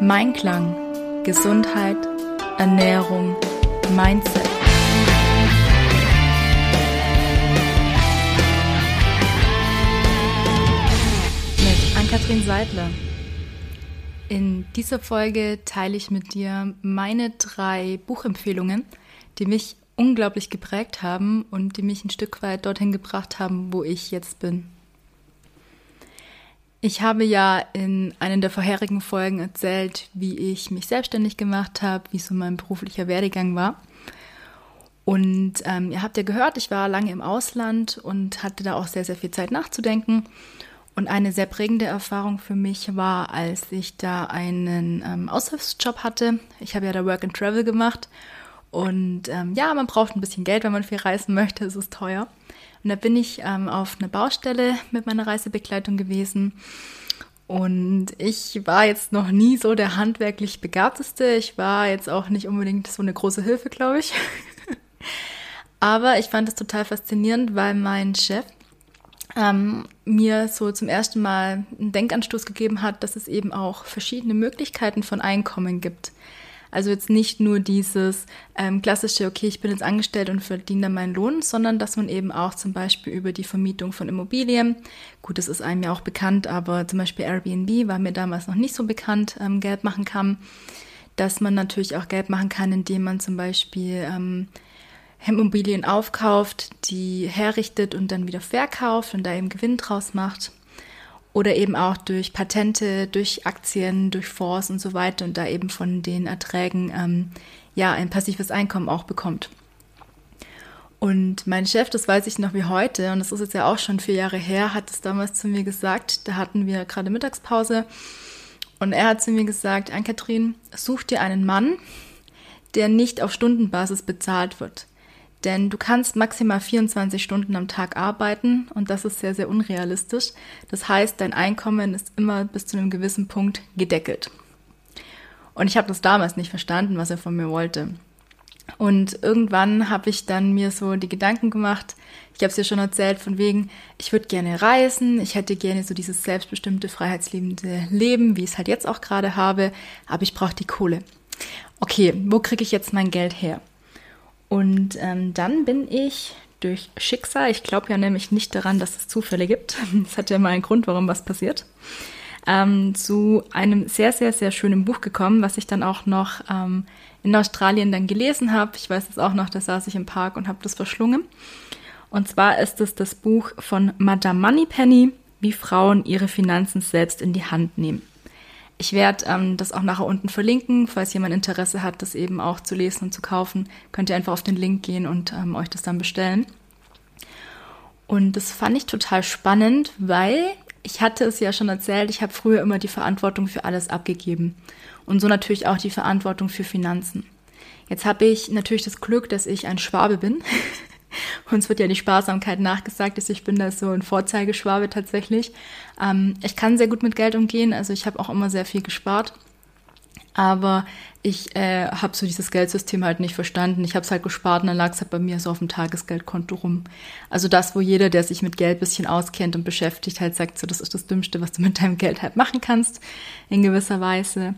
Mein Klang, Gesundheit, Ernährung, Mindset. Mit Ann-Kathrin Seidler. In dieser Folge teile ich mit dir meine drei Buchempfehlungen, die mich unglaublich geprägt haben und die mich ein Stück weit dorthin gebracht haben, wo ich jetzt bin. Ich habe ja in einer der vorherigen Folgen erzählt, wie ich mich selbstständig gemacht habe, wie so mein beruflicher Werdegang war. Und ähm, ihr habt ja gehört, ich war lange im Ausland und hatte da auch sehr, sehr viel Zeit nachzudenken. Und eine sehr prägende Erfahrung für mich war, als ich da einen ähm, Aushilfsjob hatte. Ich habe ja da Work and Travel gemacht. Und ähm, ja, man braucht ein bisschen Geld, wenn man viel reisen möchte. Es ist teuer. Und da bin ich ähm, auf einer Baustelle mit meiner Reisebegleitung gewesen. Und ich war jetzt noch nie so der handwerklich Begabteste. Ich war jetzt auch nicht unbedingt so eine große Hilfe, glaube ich. Aber ich fand es total faszinierend, weil mein Chef ähm, mir so zum ersten Mal einen Denkanstoß gegeben hat, dass es eben auch verschiedene Möglichkeiten von Einkommen gibt. Also jetzt nicht nur dieses ähm, klassische, okay, ich bin jetzt angestellt und verdiene dann meinen Lohn, sondern dass man eben auch zum Beispiel über die Vermietung von Immobilien, gut, das ist einem ja auch bekannt, aber zum Beispiel Airbnb war mir damals noch nicht so bekannt, ähm, Geld machen kann, dass man natürlich auch Geld machen kann, indem man zum Beispiel ähm, Immobilien aufkauft, die herrichtet und dann wieder verkauft und da eben Gewinn draus macht oder eben auch durch Patente, durch Aktien, durch Fonds und so weiter und da eben von den Erträgen ähm, ja ein passives Einkommen auch bekommt. Und mein Chef, das weiß ich noch wie heute, und das ist jetzt ja auch schon vier Jahre her, hat es damals zu mir gesagt, da hatten wir gerade Mittagspause und er hat zu mir gesagt, Ann-Kathrin, such dir einen Mann, der nicht auf Stundenbasis bezahlt wird. Denn du kannst maximal 24 Stunden am Tag arbeiten und das ist sehr, sehr unrealistisch. Das heißt, dein Einkommen ist immer bis zu einem gewissen Punkt gedeckelt. Und ich habe das damals nicht verstanden, was er von mir wollte. Und irgendwann habe ich dann mir so die Gedanken gemacht, ich habe es ja schon erzählt, von wegen, ich würde gerne reisen, ich hätte gerne so dieses selbstbestimmte, freiheitsliebende Leben, wie ich es halt jetzt auch gerade habe, aber ich brauche die Kohle. Okay, wo kriege ich jetzt mein Geld her? Und ähm, dann bin ich durch Schicksal, ich glaube ja nämlich nicht daran, dass es Zufälle gibt, es hat ja mal einen Grund, warum was passiert, ähm, zu einem sehr, sehr, sehr schönen Buch gekommen, was ich dann auch noch ähm, in Australien dann gelesen habe. Ich weiß es auch noch, da saß ich im Park und habe das verschlungen. Und zwar ist es das Buch von Madame Moneypenny, wie Frauen ihre Finanzen selbst in die Hand nehmen. Ich werde ähm, das auch nachher unten verlinken, falls jemand Interesse hat, das eben auch zu lesen und zu kaufen, könnt ihr einfach auf den Link gehen und ähm, euch das dann bestellen. Und das fand ich total spannend, weil ich hatte es ja schon erzählt, ich habe früher immer die Verantwortung für alles abgegeben und so natürlich auch die Verantwortung für Finanzen. Jetzt habe ich natürlich das Glück, dass ich ein Schwabe bin. Uns wird ja die Sparsamkeit nachgesagt, dass ich bin da so ein Vorzeigeschwabe tatsächlich. Ähm, ich kann sehr gut mit Geld umgehen, also ich habe auch immer sehr viel gespart. Aber ich äh, habe so dieses Geldsystem halt nicht verstanden. Ich habe es halt gespart und dann lag es halt bei mir so auf dem Tagesgeldkonto rum. Also das, wo jeder, der sich mit Geld bisschen auskennt und beschäftigt, halt sagt, so das ist das Dümmste, was du mit deinem Geld halt machen kannst, in gewisser Weise.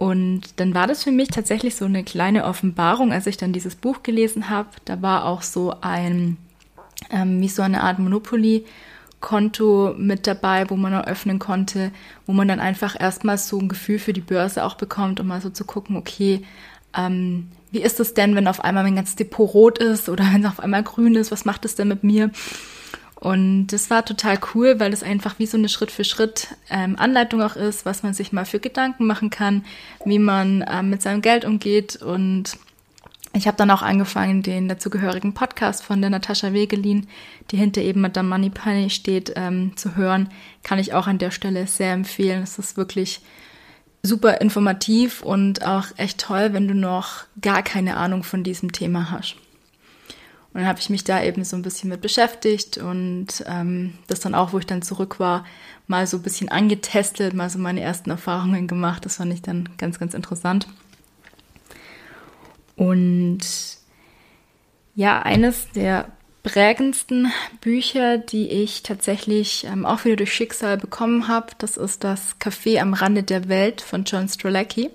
Und dann war das für mich tatsächlich so eine kleine Offenbarung, als ich dann dieses Buch gelesen habe. Da war auch so ein, ähm, wie so eine Art Monopoly-Konto mit dabei, wo man eröffnen konnte, wo man dann einfach erstmal so ein Gefühl für die Börse auch bekommt, um mal so zu gucken, okay, ähm, wie ist es denn, wenn auf einmal mein ganzes Depot rot ist oder wenn es auf einmal grün ist, was macht es denn mit mir? Und das war total cool, weil es einfach wie so eine Schritt für Schritt ähm, Anleitung auch ist, was man sich mal für Gedanken machen kann, wie man ähm, mit seinem Geld umgeht. Und ich habe dann auch angefangen, den dazugehörigen Podcast von der Natascha Wegelin, die hinter eben mit der Money Penny steht, ähm, zu hören. Kann ich auch an der Stelle sehr empfehlen. Es ist wirklich super informativ und auch echt toll, wenn du noch gar keine Ahnung von diesem Thema hast. Und dann habe ich mich da eben so ein bisschen mit beschäftigt und ähm, das dann auch, wo ich dann zurück war, mal so ein bisschen angetestet, mal so meine ersten Erfahrungen gemacht. Das fand ich dann ganz, ganz interessant. Und ja, eines der prägendsten Bücher, die ich tatsächlich ähm, auch wieder durch Schicksal bekommen habe. Das ist das Café am Rande der Welt von John Strelacki.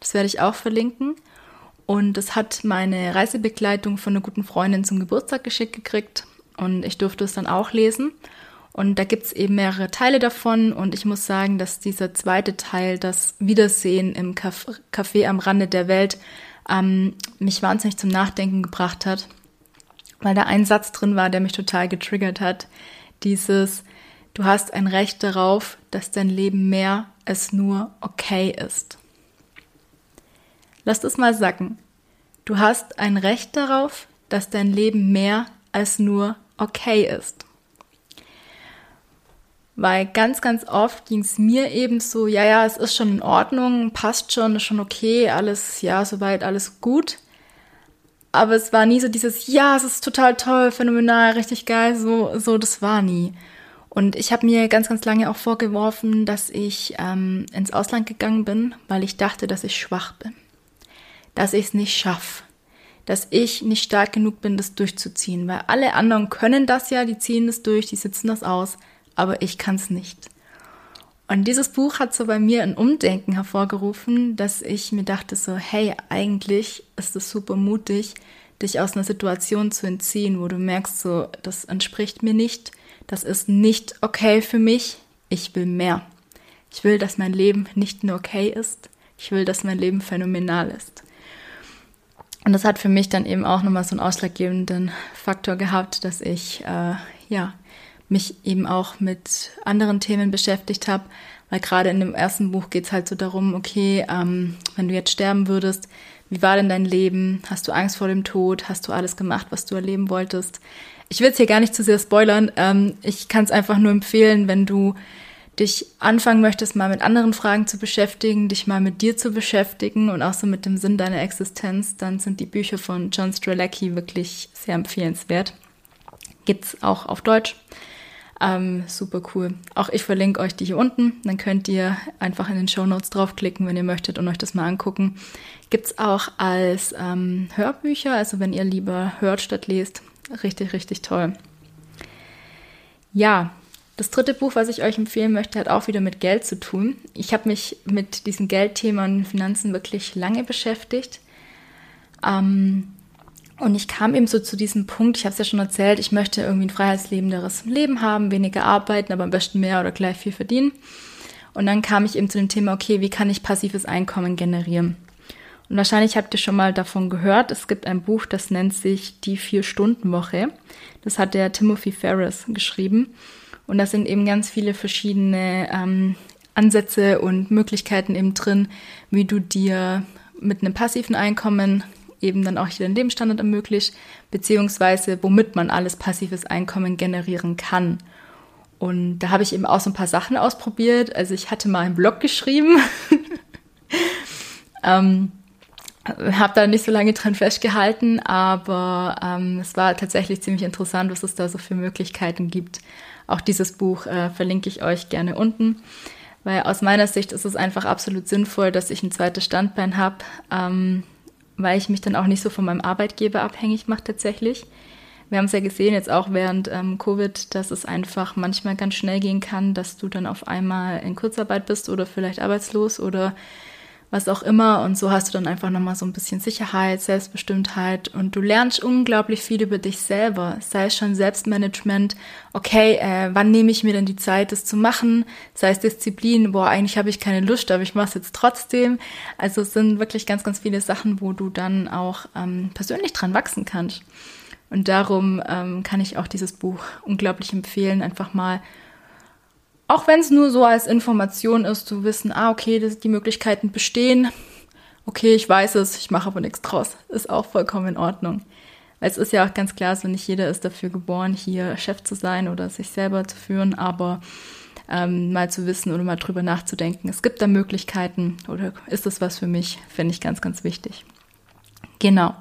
Das werde ich auch verlinken. Und es hat meine Reisebegleitung von einer guten Freundin zum Geburtstag geschickt gekriegt. Und ich durfte es dann auch lesen. Und da gibt es eben mehrere Teile davon. Und ich muss sagen, dass dieser zweite Teil, das Wiedersehen im Café am Rande der Welt, ähm, mich wahnsinnig zum Nachdenken gebracht hat. Weil da ein Satz drin war, der mich total getriggert hat. Dieses, du hast ein Recht darauf, dass dein Leben mehr als nur okay ist. Lass das mal sacken. Du hast ein Recht darauf, dass dein Leben mehr als nur okay ist. Weil ganz, ganz oft ging es mir eben so, ja, ja, es ist schon in Ordnung, passt schon, ist schon okay, alles, ja, soweit, alles gut. Aber es war nie so dieses, ja, es ist total toll, phänomenal, richtig geil, so, so, das war nie. Und ich habe mir ganz, ganz lange auch vorgeworfen, dass ich ähm, ins Ausland gegangen bin, weil ich dachte, dass ich schwach bin dass ich es nicht schaffe, dass ich nicht stark genug bin, das durchzuziehen, weil alle anderen können das ja, die ziehen das durch, die sitzen das aus, aber ich kann es nicht. Und dieses Buch hat so bei mir ein Umdenken hervorgerufen, dass ich mir dachte so, hey, eigentlich ist es super mutig, dich aus einer Situation zu entziehen, wo du merkst so, das entspricht mir nicht, das ist nicht okay für mich, ich will mehr. Ich will, dass mein Leben nicht nur okay ist, ich will, dass mein Leben phänomenal ist. Und das hat für mich dann eben auch nochmal so einen ausschlaggebenden Faktor gehabt, dass ich äh, ja mich eben auch mit anderen Themen beschäftigt habe, weil gerade in dem ersten Buch geht es halt so darum, okay, ähm, wenn du jetzt sterben würdest, wie war denn dein Leben? Hast du Angst vor dem Tod? Hast du alles gemacht, was du erleben wolltest? Ich will es hier gar nicht zu sehr spoilern. Ähm, ich kann es einfach nur empfehlen, wenn du dich anfangen möchtest, mal mit anderen Fragen zu beschäftigen, dich mal mit dir zu beschäftigen und auch so mit dem Sinn deiner Existenz, dann sind die Bücher von John Strelacki wirklich sehr empfehlenswert. Gibt's auch auf Deutsch. Ähm, super cool. Auch ich verlinke euch die hier unten. Dann könnt ihr einfach in den Show Notes draufklicken, wenn ihr möchtet und euch das mal angucken. Gibt's auch als ähm, Hörbücher, also wenn ihr lieber hört statt lest. Richtig, richtig toll. Ja, das dritte Buch, was ich euch empfehlen möchte, hat auch wieder mit Geld zu tun. Ich habe mich mit diesem Geldthema und Finanzen wirklich lange beschäftigt. Ähm, und ich kam eben so zu diesem Punkt, ich habe es ja schon erzählt, ich möchte irgendwie ein freiheitslebenderes Leben haben, weniger arbeiten, aber am besten mehr oder gleich viel verdienen. Und dann kam ich eben zu dem Thema, okay, wie kann ich passives Einkommen generieren? Und wahrscheinlich habt ihr schon mal davon gehört, es gibt ein Buch, das nennt sich Die Vier-Stunden-Woche. Das hat der Timothy Ferris geschrieben. Und da sind eben ganz viele verschiedene ähm, Ansätze und Möglichkeiten eben drin, wie du dir mit einem passiven Einkommen eben dann auch hier den Lebensstandard ermöglicht, beziehungsweise womit man alles passives Einkommen generieren kann. Und da habe ich eben auch so ein paar Sachen ausprobiert. Also ich hatte mal einen Blog geschrieben, ähm, habe da nicht so lange dran festgehalten, aber ähm, es war tatsächlich ziemlich interessant, was es da so für Möglichkeiten gibt. Auch dieses Buch äh, verlinke ich euch gerne unten, weil aus meiner Sicht ist es einfach absolut sinnvoll, dass ich ein zweites Standbein habe, ähm, weil ich mich dann auch nicht so von meinem Arbeitgeber abhängig mache tatsächlich. Wir haben es ja gesehen, jetzt auch während ähm, Covid, dass es einfach manchmal ganz schnell gehen kann, dass du dann auf einmal in Kurzarbeit bist oder vielleicht arbeitslos oder was auch immer. Und so hast du dann einfach nochmal so ein bisschen Sicherheit, Selbstbestimmtheit und du lernst unglaublich viel über dich selber. Sei es schon Selbstmanagement, okay, äh, wann nehme ich mir denn die Zeit, das zu machen? Sei es Disziplin, boah, eigentlich habe ich keine Lust, aber ich mache es jetzt trotzdem. Also es sind wirklich ganz, ganz viele Sachen, wo du dann auch ähm, persönlich dran wachsen kannst. Und darum ähm, kann ich auch dieses Buch unglaublich empfehlen, einfach mal auch wenn es nur so als Information ist, zu wissen, ah, okay, das, die Möglichkeiten bestehen. Okay, ich weiß es, ich mache aber nichts draus. Ist auch vollkommen in Ordnung. Weil es ist ja auch ganz klar, so nicht jeder ist dafür geboren, hier Chef zu sein oder sich selber zu führen, aber ähm, mal zu wissen oder mal drüber nachzudenken. Es gibt da Möglichkeiten oder ist das was für mich, finde ich ganz, ganz wichtig. Genau.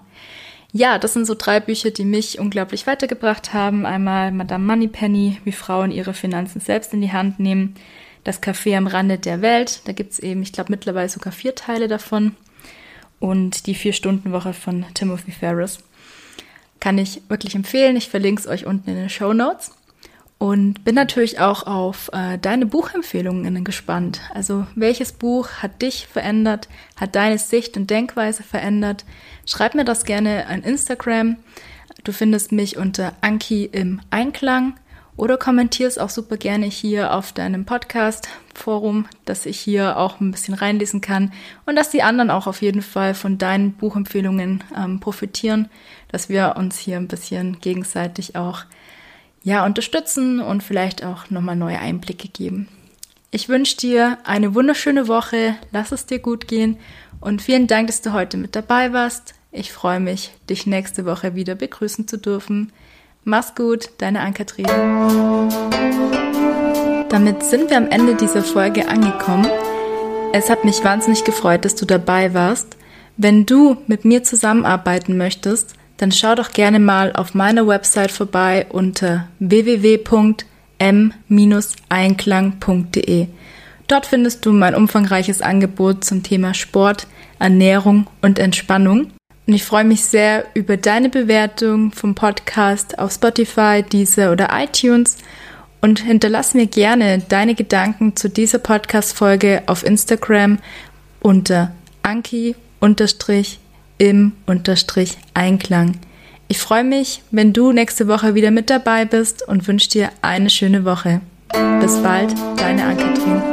Ja, das sind so drei Bücher, die mich unglaublich weitergebracht haben. Einmal Madame Moneypenny, wie Frauen ihre Finanzen selbst in die Hand nehmen. Das Café am Rande der Welt. Da gibt's eben, ich glaube, mittlerweile sogar vier Teile davon. Und die Vier-Stunden-Woche von Timothy Ferris. Kann ich wirklich empfehlen. Ich verlinke es euch unten in den Show Notes. Und bin natürlich auch auf äh, deine Buchempfehlungen gespannt. Also welches Buch hat dich verändert, hat deine Sicht und Denkweise verändert? Schreib mir das gerne an Instagram. Du findest mich unter Anki im Einklang oder kommentier es auch super gerne hier auf deinem Podcast-Forum, dass ich hier auch ein bisschen reinlesen kann und dass die anderen auch auf jeden Fall von deinen Buchempfehlungen ähm, profitieren, dass wir uns hier ein bisschen gegenseitig auch ja, unterstützen und vielleicht auch nochmal neue Einblicke geben. Ich wünsche dir eine wunderschöne Woche, lass es dir gut gehen und vielen Dank, dass du heute mit dabei warst. Ich freue mich, dich nächste Woche wieder begrüßen zu dürfen. Mach's gut, deine Ann-Kathrin. Damit sind wir am Ende dieser Folge angekommen. Es hat mich wahnsinnig gefreut, dass du dabei warst. Wenn du mit mir zusammenarbeiten möchtest, dann schau doch gerne mal auf meiner Website vorbei unter www.m-einklang.de. Dort findest du mein umfangreiches Angebot zum Thema Sport, Ernährung und Entspannung. Und ich freue mich sehr über deine Bewertung vom Podcast auf Spotify, Deezer oder iTunes und hinterlass mir gerne deine Gedanken zu dieser Podcast-Folge auf Instagram unter anki-im-einklang. Ich freue mich, wenn du nächste Woche wieder mit dabei bist und wünsche dir eine schöne Woche. Bis bald, deine Ann-Kathrin.